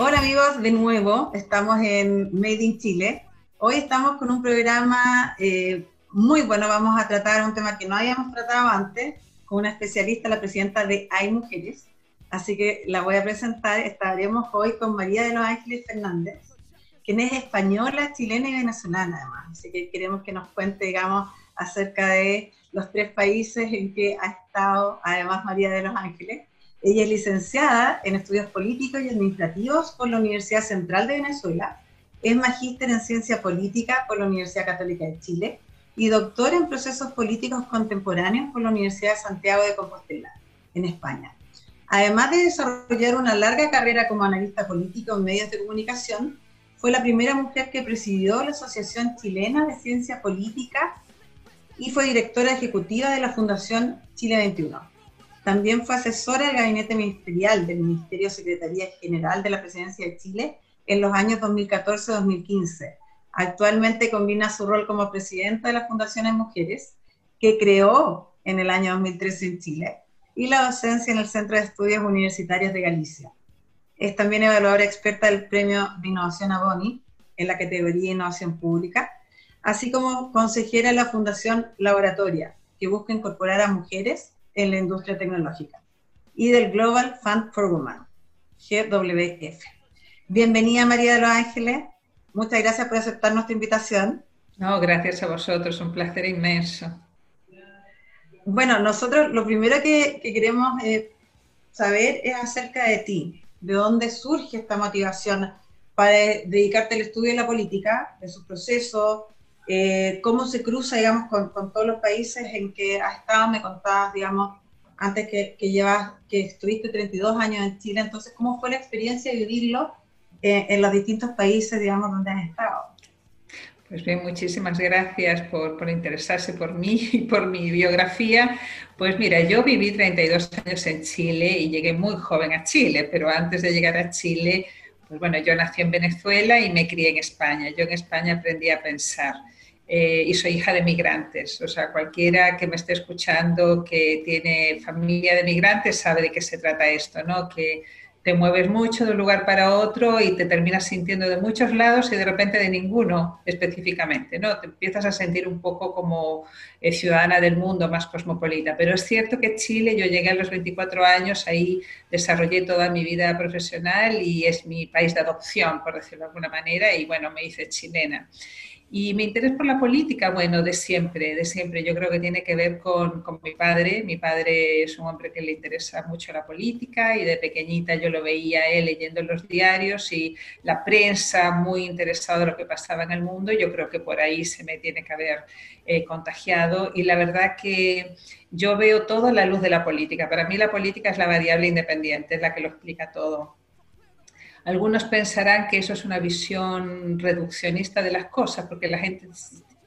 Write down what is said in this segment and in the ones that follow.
Hola amigos, de nuevo estamos en Made in Chile. Hoy estamos con un programa eh, muy bueno. Vamos a tratar un tema que no habíamos tratado antes con una especialista, la presidenta de Hay Mujeres. Así que la voy a presentar. Estaremos hoy con María de los Ángeles Fernández, quien es española, chilena y venezolana además. Así que queremos que nos cuente, digamos, acerca de los tres países en que ha estado además María de los Ángeles. Ella es licenciada en estudios políticos y administrativos por la Universidad Central de Venezuela, es magíster en ciencia política por la Universidad Católica de Chile y doctora en procesos políticos contemporáneos por la Universidad de Santiago de Compostela, en España. Además de desarrollar una larga carrera como analista político en medios de comunicación, fue la primera mujer que presidió la Asociación Chilena de Ciencia Política y fue directora ejecutiva de la Fundación Chile 21. También fue asesora del gabinete ministerial del Ministerio Secretaría General de la Presidencia de Chile en los años 2014-2015. Actualmente combina su rol como presidenta de la Fundación de Mujeres, que creó en el año 2013 en Chile, y la docencia en el Centro de Estudios Universitarios de Galicia. Es también evaluadora experta del Premio de Innovación Aboni en la categoría Innovación Pública, así como consejera de la Fundación Laboratoria, que busca incorporar a mujeres en la industria tecnológica, y del Global Fund for Women, GWF. Bienvenida María de los Ángeles, muchas gracias por aceptar nuestra invitación. No, gracias a vosotros, un placer inmenso. Bueno, nosotros lo primero que, queremos eh, saber es acerca de ti, de dónde surge esta motivación para dedicarte al estudio de la política, de sus procesos, eh, cómo se cruza, digamos, con, todos los países en que has estado, me contabas, digamos, antes que, que, llevas, que estuviste 32 años en Chile, entonces, ¿cómo fue la experiencia de vivirlo eh, en los distintos países, digamos, donde has estado? Pues bien, muchísimas gracias por, por, interesarse por mí y por mi biografía. Pues mira, yo viví 32 años en Chile y llegué muy joven a Chile, pero antes de llegar a Chile, pues bueno, yo nací en Venezuela y me crié en España. Yo en España aprendí a pensar. Eh, y soy hija de migrantes. O sea, cualquiera que me esté escuchando que tiene familia de migrantes sabe de qué se trata esto, ¿no? Que te mueves mucho de un lugar para otro y te terminas sintiendo de muchos lados y de repente de ninguno específicamente, ¿no? Te empiezas a sentir un poco como eh, ciudadana del mundo, más cosmopolita. Pero es cierto que Chile, yo llegué a los 24 años, ahí desarrollé toda mi vida profesional y es mi país de adopción, por decirlo de alguna manera, y bueno, me hice chilena. Y mi interés por la política, bueno, de siempre, de siempre. Yo creo que tiene que ver con, con, mi padre. Mi padre es un hombre que le interesa mucho la política y de pequeñita yo lo veía él leyendo los diarios y la prensa muy interesado en lo que pasaba en el mundo. Yo creo que por ahí se me tiene que haber eh, contagiado. Y la verdad que yo veo todo a la luz de la política. Para mí la política es la variable independiente, es la que lo explica todo. Algunos pensarán que eso es una visión reduccionista de las cosas, porque la gente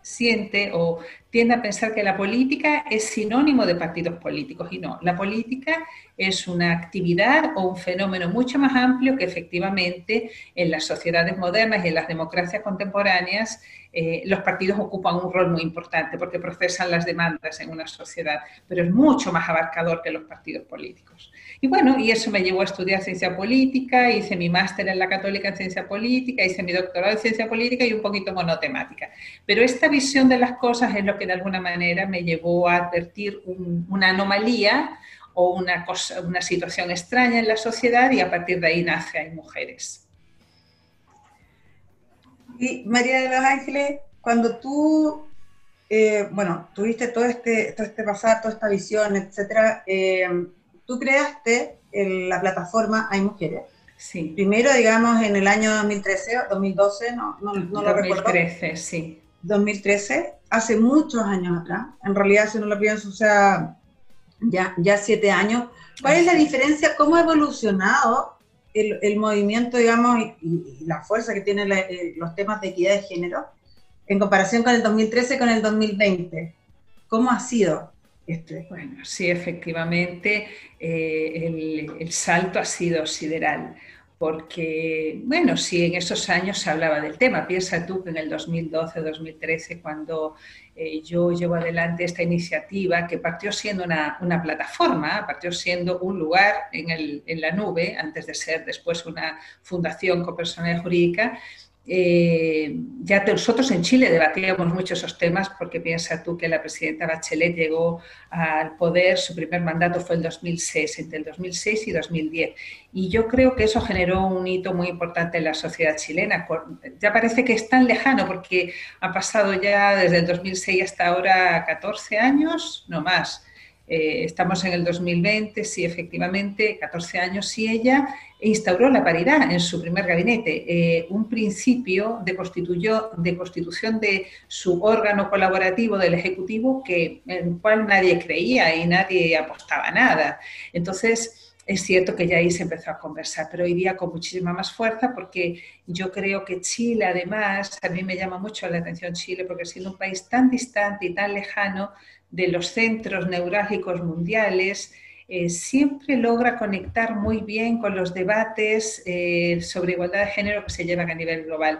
siente o tiende a pensar que la política es sinónimo de partidos políticos. Y no, la política es una actividad o un fenómeno mucho más amplio que efectivamente en las sociedades modernas y en las democracias contemporáneas eh, los partidos ocupan un rol muy importante porque procesan las demandas en una sociedad, pero es mucho más abarcador que los partidos políticos. Y bueno, y eso me llevó a estudiar ciencia política, hice mi máster en la Católica en ciencia política, hice mi doctorado en ciencia política y un poquito monotemática. Pero esta visión de las cosas es lo que de alguna manera me llevó a advertir una anomalía o una, cosa, una situación extraña en la sociedad y a partir de ahí nace Hay Mujeres. Y María de los Ángeles, cuando tú, eh, bueno, tuviste todo este, todo este pasado, toda esta visión, etcétera, eh, tú creaste la plataforma Hay Mujeres. Sí. Primero, digamos, en el año 2013 o 2012, no, no, no lo recuerdo. 2013, sí. 2013, hace muchos años atrás. En realidad, si no lo pienso, o sea, ya, ya siete años. ¿Cuál es la diferencia? ¿Cómo ha evolucionado el, movimiento, digamos, y, la fuerza que tienen eh, los temas de equidad de género en comparación con el 2013 y con el 2020? ¿Cómo ha sido? Este? Bueno, sí, efectivamente, eh, el, salto ha sido sideral porque, bueno, sí, en esos años se hablaba del tema. Piensa tú que en el 2012-2013, cuando eh, yo llevo adelante esta iniciativa, que partió siendo una, plataforma, partió siendo un lugar en, en, la nube, antes de ser después una fundación con personalidad jurídica, eh, ya nosotros en Chile debatíamos mucho esos temas porque piensa tú que la presidenta Bachelet llegó al poder, su primer mandato fue el 2006, entre el 2006 y 2010. Y yo creo que eso generó un hito muy importante en la sociedad chilena. Ya parece que es tan lejano porque ha pasado ya desde el 2006 hasta ahora 14 años, no más. Eh, estamos en el 2020, sí, efectivamente, 14 años, y ella instauró la paridad en su primer gabinete, eh, un principio de, de constitución de su órgano colaborativo del Ejecutivo que, en el cual nadie creía y nadie apostaba nada. Entonces, es cierto que ya ahí se empezó a conversar, pero hoy día con muchísima más fuerza porque yo creo que Chile, además, a mí me llama mucho la atención Chile porque siendo un país tan distante y tan lejano, de los centros neurálgicos mundiales, eh, siempre logra conectar muy bien con los debates eh, sobre igualdad de género que se llevan a nivel global.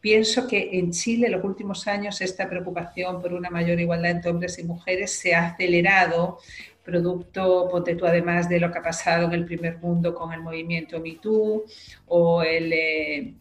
Pienso que en Chile en los últimos años esta preocupación por una mayor igualdad entre hombres y mujeres se ha acelerado, producto, ponte además de lo que ha pasado en el primer mundo con el movimiento MeToo o el... Eh,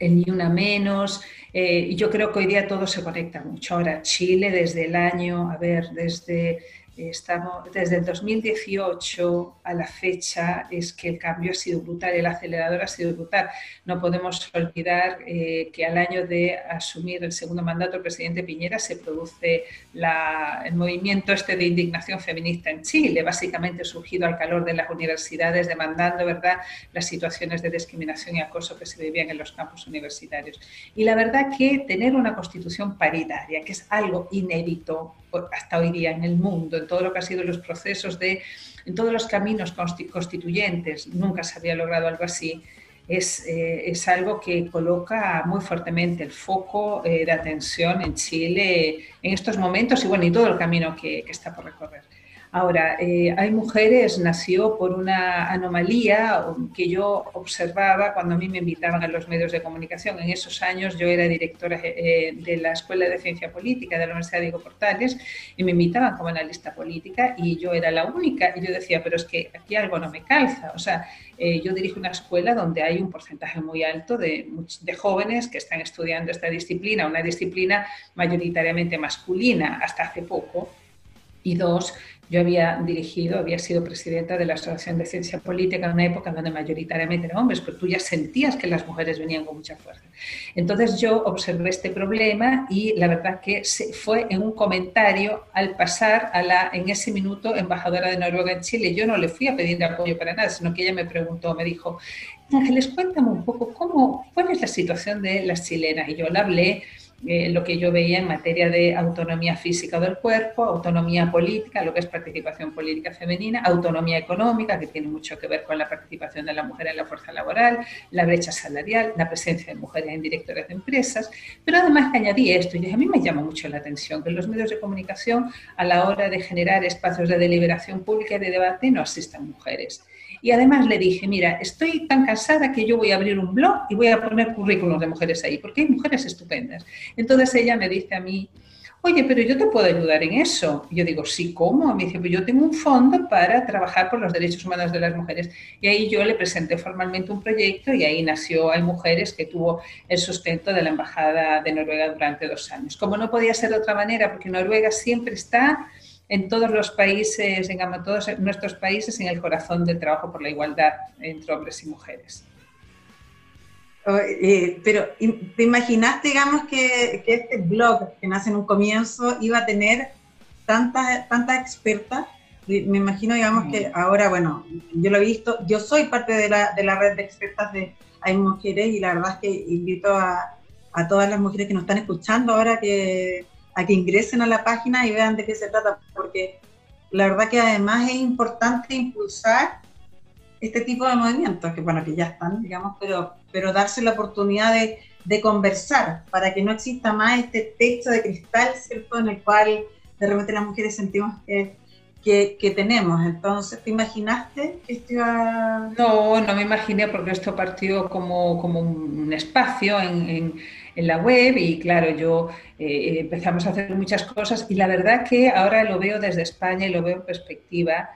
Ni Una Menos, eh, yo creo que hoy día todo se conecta mucho. Ahora, Chile desde el año, a ver, desde Estamos, desde el 2018 a la fecha es que el cambio ha sido brutal, el acelerador ha sido brutal. No podemos olvidar eh, que al año de asumir el segundo mandato el presidente Piñera se produce el movimiento este de indignación feminista en Chile, básicamente surgido al calor de las universidades demandando ¿verdad? las situaciones de discriminación y acoso que se vivían en los campus universitarios. Y la verdad que tener una constitución paritaria, que es algo inédito hasta hoy día en el mundo, en todo lo que ha sido los procesos de, en todos los caminos constituyentes, nunca se había logrado algo así, es, eh, es algo que coloca muy fuertemente el foco eh, de atención en Chile en estos momentos y bueno, y todo el camino que, que está por recorrer. Ahora, eh, hay mujeres, nació por una anomalía que yo observaba cuando a mí me invitaban a los medios de comunicación. En esos años yo era directora eh, de la Escuela de Ciencia Política de la Universidad Diego Portales y me invitaban como analista política y yo era la única. Y yo decía, pero es que aquí algo no me calza. O sea, eh, yo dirijo una escuela donde hay un porcentaje muy alto de jóvenes que están estudiando esta disciplina, una disciplina mayoritariamente masculina hasta hace poco. Y dos, yo había dirigido, había sido presidenta de la Asociación de Ciencia Política en una época donde mayoritariamente eran hombres, pero tú ya sentías que las mujeres venían con mucha fuerza. Entonces yo observé este problema y la verdad que fue en un comentario al pasar a la, en ese minuto, embajadora de Noruega en Chile. Yo no le fui a pedir apoyo para nada, sino que ella me preguntó, me dijo, Ángeles, cuéntame un poco cómo, cuál es la situación de las chilenas. Y yo le hablé eh, lo que yo veía en materia de autonomía física del cuerpo, autonomía política, lo que es participación política femenina, autonomía económica, que tiene mucho que ver con la participación de la mujer en la fuerza laboral, la brecha salarial, la presencia de mujeres en directores de empresas, pero además añadí esto, y a mí me llama mucho la atención que los medios de comunicación a la hora de generar espacios de deliberación pública y de debate no asistan mujeres. Y además le dije, mira, estoy tan cansada que yo voy a abrir un blog y voy a poner currículos de mujeres ahí, porque hay mujeres estupendas. Entonces ella me dice a mí, oye, pero yo te puedo ayudar en eso. Y yo digo, sí, ¿cómo? Me dice, pues yo tengo un fondo para trabajar por los derechos humanos de las mujeres. Y ahí yo le presenté formalmente un proyecto y ahí nació Hay Mujeres, que tuvo el sustento de la Embajada de Noruega durante dos años. Como no podía ser de otra manera, porque Noruega siempre está en todos los países, en todos nuestros países, en el corazón del trabajo por la igualdad entre hombres y mujeres. Eh, pero ¿te imaginaste, digamos, que, este blog que nace en un comienzo iba a tener tantas tanta expertas? Me imagino, digamos, que mm. ahora, bueno, yo lo he visto, yo soy parte de la, de la red de expertas de Hay Mujeres y la verdad es que invito a, a todas las mujeres que nos están escuchando ahora que a que ingresen a la página y vean de qué se trata, porque la verdad que además es importante impulsar este tipo de movimientos, que bueno, que ya están, digamos, pero, pero darse la oportunidad de, de conversar para que no exista más este techo de cristal, ¿cierto?, en el cual de repente las mujeres sentimos que, que, tenemos. Entonces, ¿te imaginaste que esto iba...? No, no me imaginé porque esto partió como, como un espacio en, en, la web y claro, yo eh, empezamos a hacer muchas cosas y la verdad que ahora lo veo desde España y lo veo en perspectiva.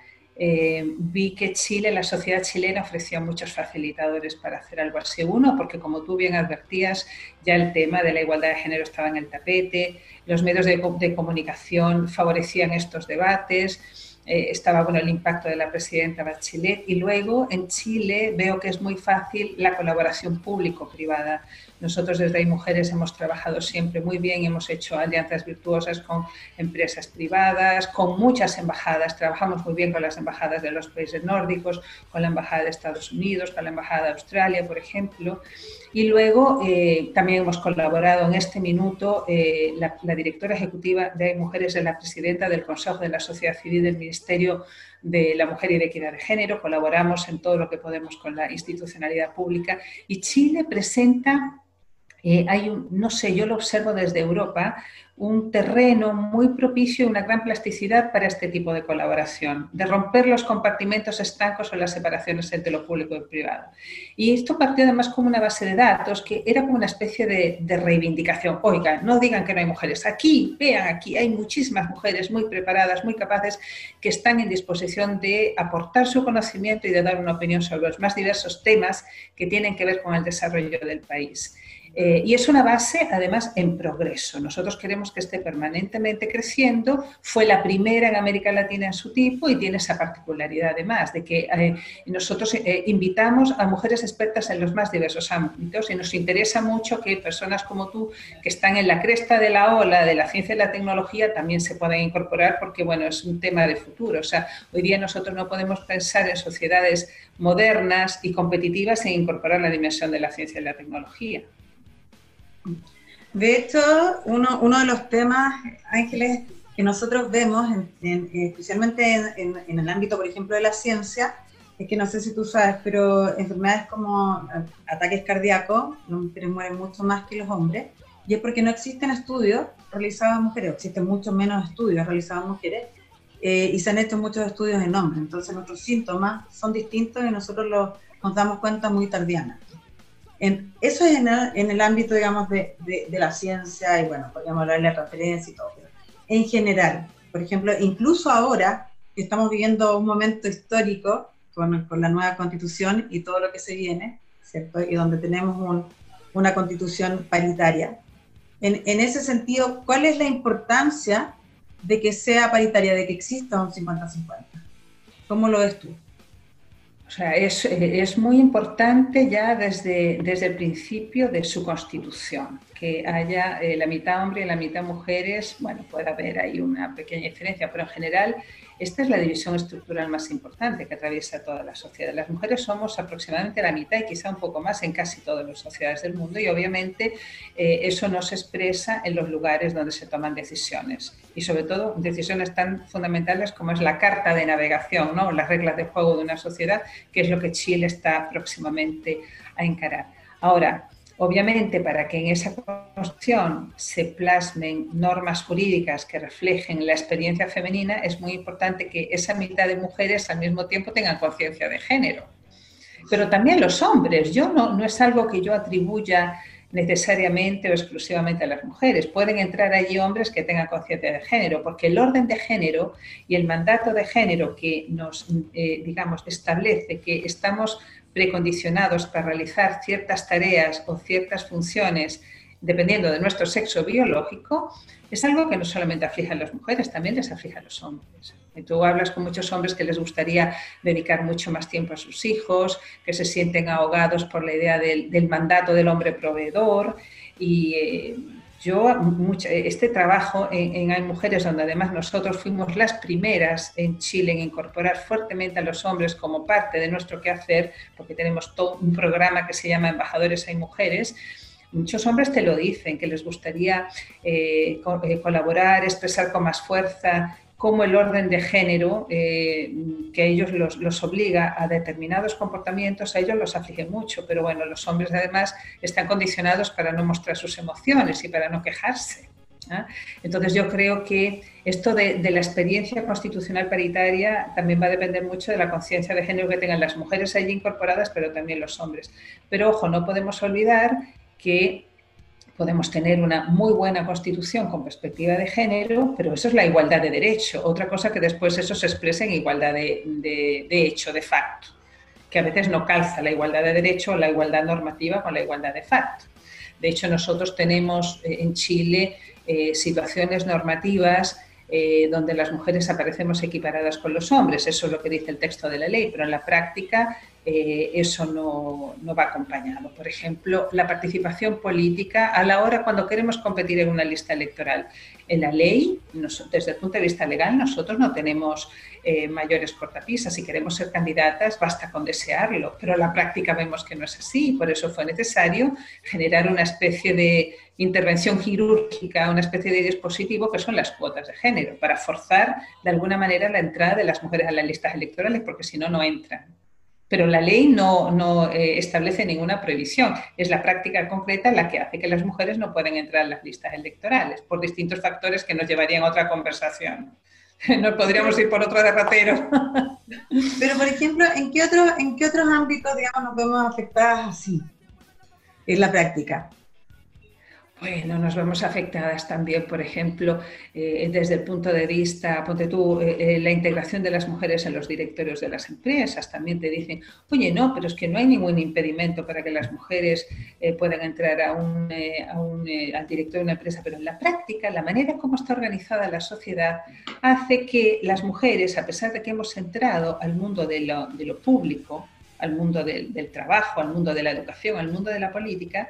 Eh, vi que Chile, la sociedad chilena ofrecía muchos facilitadores para hacer algo así. Uno, porque como tú bien advertías, ya el tema de la igualdad de género estaba en el tapete, los medios de, comunicación favorecían estos debates, eh, estaba bueno, el impacto de la presidenta Bachelet y luego en Chile veo que es muy fácil la colaboración público-privada. Nosotros desde Hay Mujeres hemos trabajado siempre muy bien hemos hecho alianzas virtuosas con empresas privadas, con muchas embajadas. Trabajamos muy bien con las embajadas de los países nórdicos, con la Embajada de Estados Unidos, con la Embajada de Australia, por ejemplo. Y luego eh, también hemos colaborado en este minuto, eh, la, directora ejecutiva de Hay Mujeres es la presidenta del Consejo de la Sociedad Civil del Ministerio de la Mujer y de Equidad de Género. Colaboramos en todo lo que podemos con la institucionalidad pública. Y Chile presenta eh, hay un, no sé, yo lo observo desde Europa, un terreno muy propicio y una gran plasticidad para este tipo de colaboración, de romper los compartimentos estancos o las separaciones entre lo público y lo privado. Y esto partió además como una base de datos que era como una especie de, de reivindicación. Oigan, no digan que no hay mujeres. Aquí, vean, aquí hay muchísimas mujeres muy preparadas, muy capaces, que están en disposición de aportar su conocimiento y de dar una opinión sobre los más diversos temas que tienen que ver con el desarrollo del país. Eh, y es una base, además, en progreso. Nosotros queremos que esté permanentemente creciendo. Fue la primera en América Latina en su tipo y tiene esa particularidad, además, de que eh, nosotros eh, invitamos a mujeres expertas en los más diversos ámbitos y nos interesa mucho que personas como tú, que están en la cresta de la ola de la ciencia y la tecnología, también se puedan incorporar porque, bueno, es un tema de futuro. O sea, hoy día nosotros no podemos pensar en sociedades modernas y competitivas sin incorporar la dimensión de la ciencia y la tecnología. De hecho, uno, de los temas, Ángeles, que nosotros vemos, especialmente en, el ámbito, por ejemplo, de la ciencia, es que no sé si tú sabes, pero enfermedades como ataques cardíacos, las mujeres mueren mucho más que los hombres, y es porque no existen estudios realizados en mujeres, existen mucho menos estudios realizados en mujeres, eh, y se han hecho muchos estudios en hombres, entonces nuestros síntomas son distintos y nosotros los, nos damos cuenta muy tardíamente eso es en el, ámbito, digamos, de, la ciencia y, bueno, podríamos hablar de la transferencia y todo. en general, por ejemplo, incluso ahora que estamos viviendo un momento histórico con, la nueva constitución y todo lo que se viene, ¿cierto? Y donde tenemos una constitución paritaria. En, en ese sentido, ¿cuál es la importancia de que sea paritaria, de que exista un 50-50? ¿Cómo lo ves tú? O sea, es, es, muy importante ya desde, desde el principio de su constitución, que haya eh, la mitad hombre y la mitad mujeres. Bueno, puede haber ahí una pequeña diferencia, pero en general esta es la división estructural más importante que atraviesa toda la sociedad. Las mujeres somos aproximadamente la mitad y quizá un poco más en casi todas las sociedades del mundo y obviamente eh, eso no se expresa en los lugares donde se toman decisiones y sobre todo decisiones tan fundamentales como es la carta de navegación, ¿no? las reglas de juego de una sociedad, que es lo que Chile está próximamente a encarar. Ahora, Obviamente, para que en esa Constitución se plasmen normas jurídicas que reflejen la experiencia femenina, es muy importante que esa mitad de mujeres al mismo tiempo tengan conciencia de género. Pero también los hombres. Yo no, no es algo que yo atribuya necesariamente o exclusivamente a las mujeres. Pueden entrar allí hombres que tengan conciencia de género, porque el orden de género y el mandato de género que nos, eh, digamos, establece que estamos precondicionados para realizar ciertas tareas o ciertas funciones dependiendo de nuestro sexo biológico, es algo que no solamente aflige a las mujeres, también les aflige a los hombres. Tú hablas con muchos hombres que les gustaría dedicar mucho más tiempo a sus hijos, que se sienten ahogados por la idea del, mandato del hombre proveedor. Y eh, yo, este trabajo en, Hay Mujeres, donde además nosotros fuimos las primeras en Chile en incorporar fuertemente a los hombres como parte de nuestro quehacer, porque tenemos un programa que se llama Embajadores Hay Mujeres, muchos hombres te lo dicen, que les gustaría eh, eh, colaborar, expresar con más fuerza, cómo el orden de género eh, que ellos los, obliga a determinados comportamientos, a ellos los aflige mucho, pero bueno, los hombres además están condicionados para no mostrar sus emociones y para no quejarse. ¿ah? Entonces yo creo que esto de, la experiencia constitucional paritaria también va a depender mucho de la conciencia de género que tengan las mujeres allí incorporadas, pero también los hombres. Pero ojo, no podemos olvidar que podemos tener una muy buena constitución con perspectiva de género, pero eso es la igualdad de derecho. Otra cosa que después eso se expresa en igualdad de, de hecho, de facto, que a veces no calza la igualdad de derecho o la igualdad normativa con la igualdad de facto. De hecho, nosotros tenemos eh, en Chile eh, situaciones normativas eh, donde las mujeres aparecemos equiparadas con los hombres. Eso es lo que dice el texto de la ley, pero en la práctica eso no, no, va acompañado. Por ejemplo, la participación política a la hora cuando queremos competir en una lista electoral. En la ley, desde el punto de vista legal, nosotros no tenemos eh, mayores cortapisas. Si queremos ser candidatas, basta con desearlo, pero en la práctica vemos que no es así. Por eso fue necesario generar una especie de intervención quirúrgica, una especie de dispositivo que son las cuotas de género, para forzar de alguna manera la entrada de las mujeres a las listas electorales, porque si no, no entran. Pero la ley no, eh, establece ninguna prohibición. Es la práctica concreta la que hace que las mujeres no puedan entrar a las listas electorales por distintos factores que nos llevarían a otra conversación. Nos podríamos ir por otro derrotero. Pero, por ejemplo, ¿en qué, otro, ¿en otros ámbitos, digamos, nos vemos afectadas así en la práctica? Bueno, nos vemos afectadas también, por ejemplo, eh, desde el punto de vista, ponte tú, eh, eh, la integración de las mujeres en los directorios de las empresas. También te dicen, oye, no, pero es que no hay ningún impedimento para que las mujeres puedan entrar a un, al directorio de una empresa, pero en la práctica, la manera como está organizada la sociedad hace que las mujeres, a pesar de que hemos entrado al mundo de lo, de lo público, al mundo del, del trabajo, al mundo de la educación, al mundo de la política,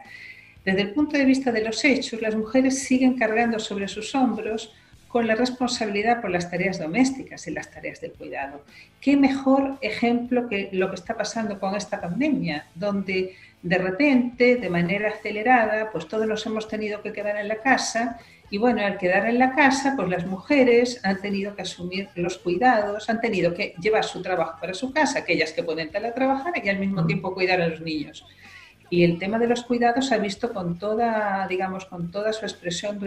desde el punto de vista de los hechos, las mujeres siguen cargando sobre sus hombros con la responsabilidad por las tareas domésticas y las tareas del cuidado. ¿Qué mejor ejemplo que lo que está pasando con esta pandemia, donde de repente, de manera acelerada, pues todos nos hemos tenido que quedar en la casa y bueno, al quedar en la casa, pues las mujeres han tenido que asumir los cuidados, han tenido que llevar su trabajo para su casa, aquellas que pueden teletrabajar y al mismo tiempo cuidar a los niños. Y el tema de los cuidados se ha visto con toda, digamos, con toda su expresión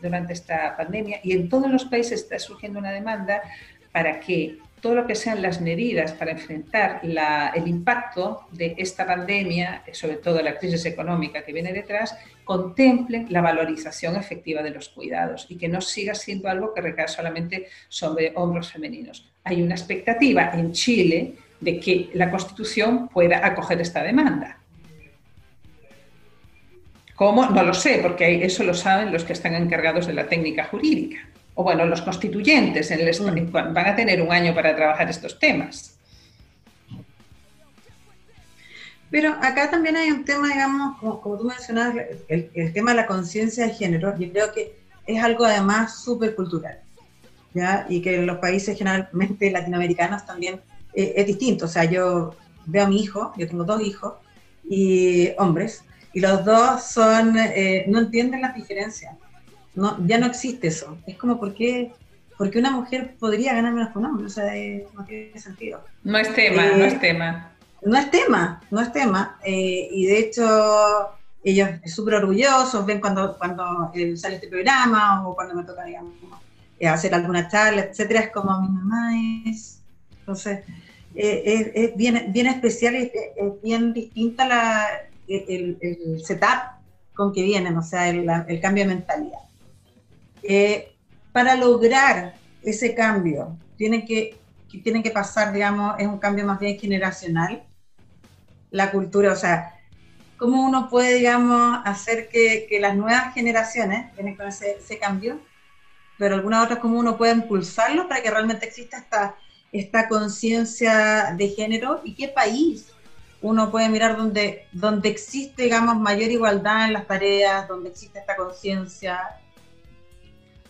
durante esta pandemia y en todos los países está surgiendo una demanda para que todo lo que sean las medidas para enfrentar el impacto de esta pandemia, sobre todo la crisis económica que viene detrás, contemplen la valorización efectiva de los cuidados y que no siga siendo algo que recae solamente sobre hombros femeninos. Hay una expectativa en Chile de que la Constitución pueda acoger esta demanda. ¿Cómo? No lo sé, porque eso lo saben los que están encargados de la técnica jurídica. O bueno, los constituyentes en el, mm. van a tener un año para trabajar estos temas. Pero acá también hay un tema, digamos, como, tú mencionabas, el, tema de la conciencia de género, yo creo que es algo además súper cultural, ¿ya? Y que en los países generalmente latinoamericanos también eh, es distinto. O sea, yo veo a mi hijo, yo tengo dos hijos, y hombres, y los dos son, eh, no entienden las diferencias. No, ya no existe eso. Es como, ¿por qué, porque una mujer podría ganar menos que un hombre? O sea, no tiene sentido. No es tema, no es eh, tema. No es tema, no es tema. Eh, y de hecho, ellos súper orgullosos, ven cuando, cuando sale este programa o cuando me toca, digamos, hacer alguna charla, etcétera. Es como mi mamá es. Entonces, es, bien, bien especial, es bien distinta la el, setup con que vienen, o sea, el, cambio de mentalidad. Eh, para lograr ese cambio, tienen que, tienen que pasar, digamos, es un cambio más bien generacional, la cultura, o sea, cómo uno puede, digamos, hacer que, las nuevas generaciones tienen con ese, ese, cambio, pero algunas otras, cómo uno puede impulsarlo para que realmente exista esta, esta conciencia de género y qué país uno puede mirar donde, donde existe, digamos, mayor igualdad en las tareas, donde existe esta conciencia.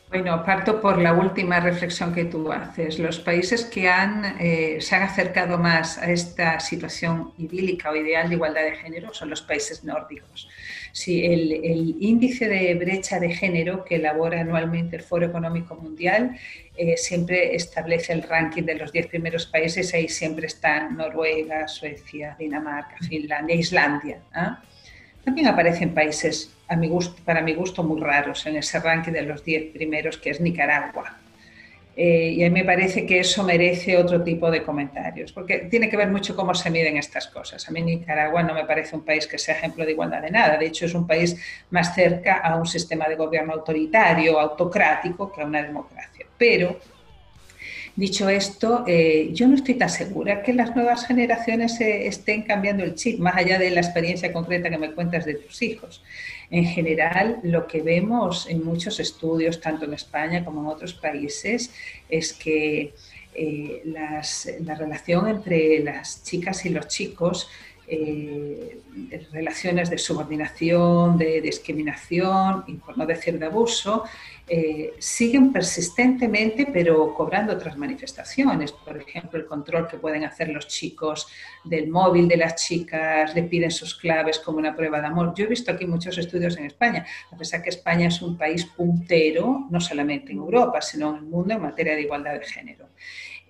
Bueno, parto por la última reflexión que tú haces. Los países que han, eh, se han acercado más a esta situación idílica o ideal de igualdad de género son los países nórdicos. Sí, el, el, índice de brecha de género que elabora anualmente el Foro Económico Mundial eh, siempre establece el ranking de los 10 primeros países, ahí siempre están Noruega, Suecia, Dinamarca, Finlandia, Islandia. ¿ah? También aparecen países para mi gusto muy raros en ese ranking de los 10 primeros, que es Nicaragua. Eh, y a mí me parece que eso merece otro tipo de comentarios, porque tiene que ver mucho cómo se miden estas cosas. A mí Nicaragua no me parece un país que sea ejemplo de igualdad de nada, de hecho es un país más cerca a un sistema de gobierno autoritario, autocrático, que a una democracia. Pero Dicho esto, eh, yo no estoy tan segura que las nuevas generaciones estén cambiando el chip, más allá de la experiencia concreta que me cuentas de tus hijos. En general, lo que vemos en muchos estudios, tanto en España como en otros países, es que eh, la relación entre las chicas y los chicos eh, relaciones de subordinación, de discriminación por no decir de abuso, eh, siguen persistentemente pero cobrando otras manifestaciones. Por ejemplo, el control que pueden hacer los chicos del móvil de las chicas, le piden sus claves como una prueba de amor. Yo he visto aquí muchos estudios en España, a pesar que España es un país puntero, no solamente en Europa, sino en el mundo en materia de igualdad de género.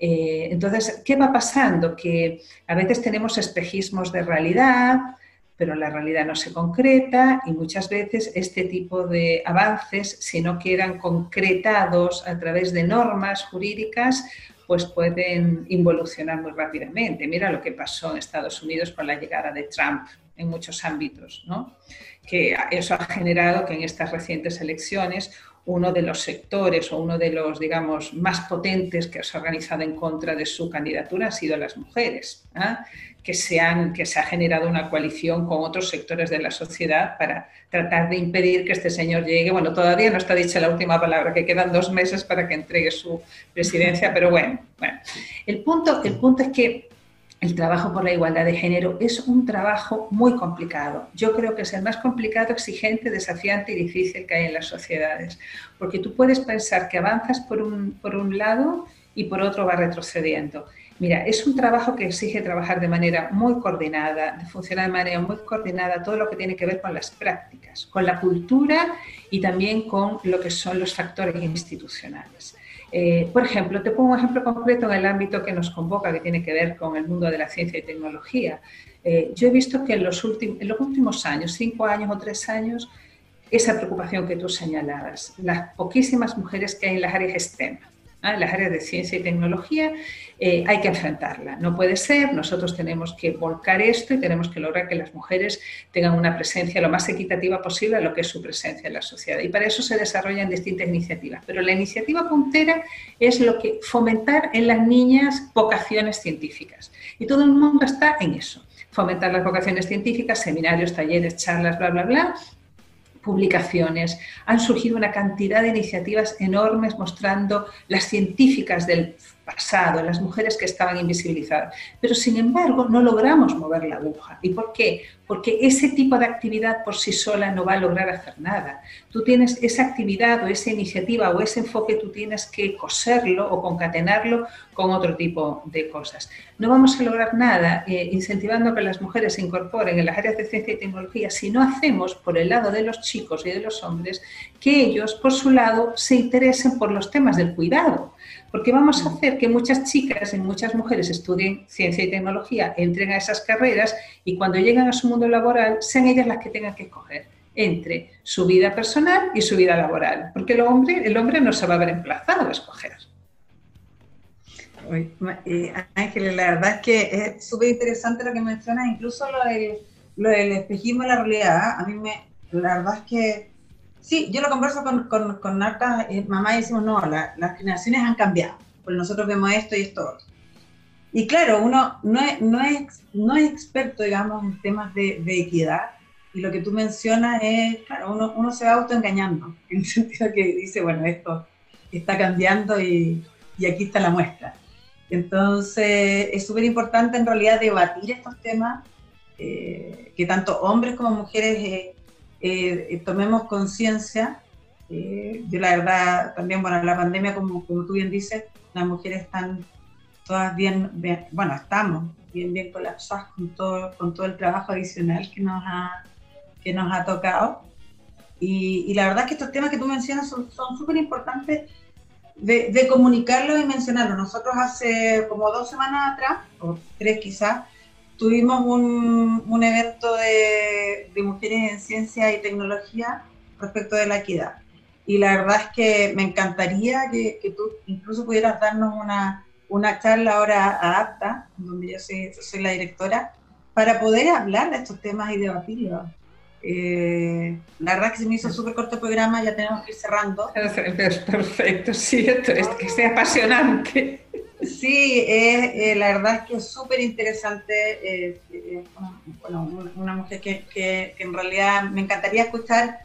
Eh, entonces, ¿qué va pasando? Que a veces tenemos espejismos de realidad, pero la realidad no se concreta y muchas veces este tipo de avances, si no quedan concretados a través de normas jurídicas, pues pueden involucionar muy rápidamente. Mira lo que pasó en Estados Unidos con la llegada de Trump en muchos ámbitos, ¿no? Que eso ha generado que en estas recientes elecciones uno de los sectores o uno de los, digamos, más potentes que se ha organizado en contra de su candidatura ha sido las mujeres, ¿ah? que, se han, que se ha generado una coalición con otros sectores de la sociedad para tratar de impedir que este señor llegue. Bueno, todavía no está dicha la última palabra, que quedan dos meses para que entregue su presidencia, pero bueno, bueno. El, punto, el punto es que el trabajo por la igualdad de género es un trabajo muy complicado. Yo creo que es el más complicado, exigente, desafiante y difícil que hay en las sociedades, porque tú puedes pensar que avanzas por un, por un lado y por otro va retrocediendo. Mira, es un trabajo que exige trabajar de manera muy coordinada, de funcionar de manera muy coordinada, todo lo que tiene que ver con las prácticas, con la cultura y también con lo que son los factores institucionales. Eh, por ejemplo, te pongo un ejemplo concreto en el ámbito que nos convoca, que tiene que ver con el mundo de la ciencia y tecnología. Eh, yo he visto que en los, últimos años, cinco años o tres años, esa preocupación que tú señalabas, las poquísimas mujeres que hay en las áreas STEM, en las áreas de ciencia y tecnología, eh, hay que enfrentarla. No puede ser, nosotros tenemos que volcar esto y tenemos que lograr que las mujeres tengan una presencia lo más equitativa posible a lo que es su presencia en la sociedad. Y para eso se desarrollan distintas iniciativas. Pero la iniciativa puntera es lo que fomentar en las niñas vocaciones científicas. Y todo el mundo está en eso. Fomentar las vocaciones científicas, seminarios, talleres, charlas, bla, bla, bla, publicaciones, han surgido una cantidad de iniciativas enormes mostrando las científicas del pasado, las mujeres que estaban invisibilizadas. Pero sin embargo no logramos mover la aguja. ¿Y por qué? Porque ese tipo de actividad por sí sola no va a lograr hacer nada. Tú tienes esa actividad o esa iniciativa o ese enfoque, tú tienes que coserlo o concatenarlo con otro tipo de cosas. No vamos a lograr nada eh, incentivando que las mujeres se incorporen en las áreas de ciencia y tecnología si no hacemos por el lado de los chicos y de los hombres que ellos, por su lado, se interesen por los temas del cuidado porque vamos a hacer que muchas chicas y muchas mujeres estudien ciencia y tecnología, entren a esas carreras y cuando lleguen a su mundo laboral sean ellas las que tengan que escoger entre su vida personal y su vida laboral, porque el hombre, el hombre no se va a ver emplazado a escoger. Ángeles, la verdad es que es súper interesante lo que mencionas, incluso lo del, lo del espejismo de la realidad. ¿ah? A mí me, la verdad es que Sí, yo lo converso con, con, con hartas eh, y decimos, no, las generaciones han cambiado, porque nosotros vemos esto y esto. Y claro, uno no es, no es, no es experto, digamos, en temas de, de, equidad, y lo que tú mencionas es, claro, uno, uno se va autoengañando, en el sentido que dice, bueno, esto está cambiando y, y aquí está la muestra. Entonces, es súper importante en realidad debatir estos temas, eh, que tanto hombres como mujeres eh, eh, tomemos conciencia. Eh, yo la verdad, también, bueno, la pandemia, como, como tú bien dices, las mujeres están todas bien, bueno, estamos bien, bien colapsadas con todo, con todo el trabajo adicional que nos ha, que nos ha tocado. Y, y la verdad es que estos temas que tú mencionas son súper importantes de, de, comunicarlos y mencionarlos. Nosotros hace como dos semanas atrás, o tres quizás, tuvimos un, un evento de, de, mujeres en ciencia y tecnología respecto de la equidad. Y la verdad es que me encantaría que, que tú incluso pudieras darnos una, una charla ahora adapta, donde yo soy, soy, la directora, para poder hablar de estos temas y debatirlos. Eh, la verdad que se me hizo súper corto el programa, ya tenemos que ir cerrando. Perfecto, sí, esto es que sea apasionante. Sí, eh, la verdad es que es súper interesante. Eh, eh, bueno, una mujer que, que, en realidad me encantaría escuchar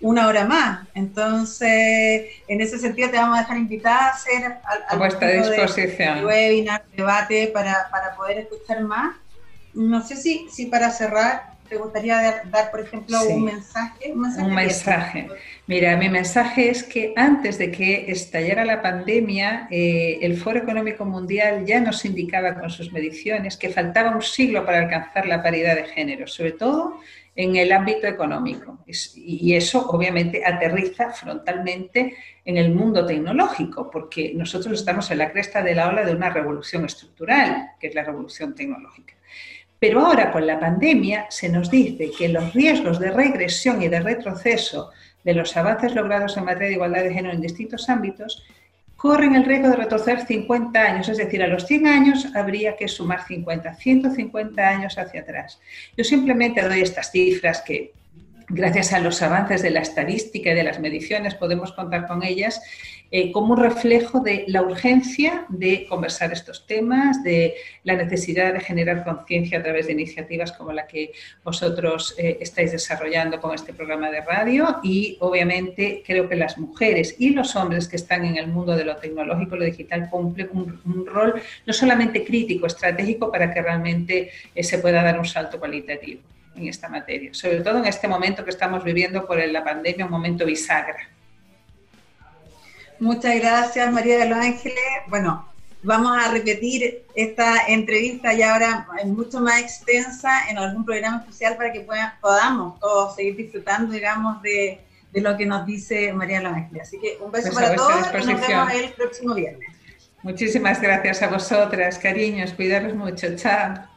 una hora más. Entonces, en ese sentido, te vamos a dejar invitada a hacer a vuestra disposición. webinar, debate para, para poder escuchar más. No sé si, si para cerrar ¿Te gustaría dar, por ejemplo, un mensaje? Un mensaje. Mira, mi mensaje es que antes de que estallara la pandemia, eh, el Foro Económico Mundial ya nos indicaba con sus mediciones que faltaba un siglo para alcanzar la paridad de género, sobre todo en el ámbito económico. Y eso obviamente aterriza frontalmente en el mundo tecnológico, porque nosotros estamos en la cresta de la ola de una revolución estructural, que es la revolución tecnológica. Pero ahora con la pandemia se nos dice que los riesgos de regresión y de retroceso de los avances logrados en materia de igualdad de género en distintos ámbitos corren el riesgo de retroceder 50 años, es decir, a los 100 años habría que sumar 50, 150 años hacia atrás. Yo simplemente doy estas cifras que gracias a los avances de la estadística y de las mediciones podemos contar con ellas eh, como un reflejo de la urgencia de conversar estos temas, de la necesidad de generar conciencia a través de iniciativas como la que vosotros eh, estáis desarrollando con este programa de radio. Y obviamente creo que las mujeres y los hombres que están en el mundo de lo tecnológico, lo digital, cumplen un, rol no solamente crítico, estratégico para que realmente eh, se pueda dar un salto cualitativo en esta materia, sobre todo en este momento que estamos viviendo por la pandemia, un momento bisagra. Muchas gracias, María de los Ángeles. Bueno, vamos a repetir esta entrevista ya ahora mucho más extensa en algún programa especial para que podamos todos seguir disfrutando, digamos, de, lo que nos dice María de los Ángeles. Así que un beso pues para todos y nos vemos el próximo viernes. Muchísimas gracias a vosotras, cariños, cuidaros mucho, chao.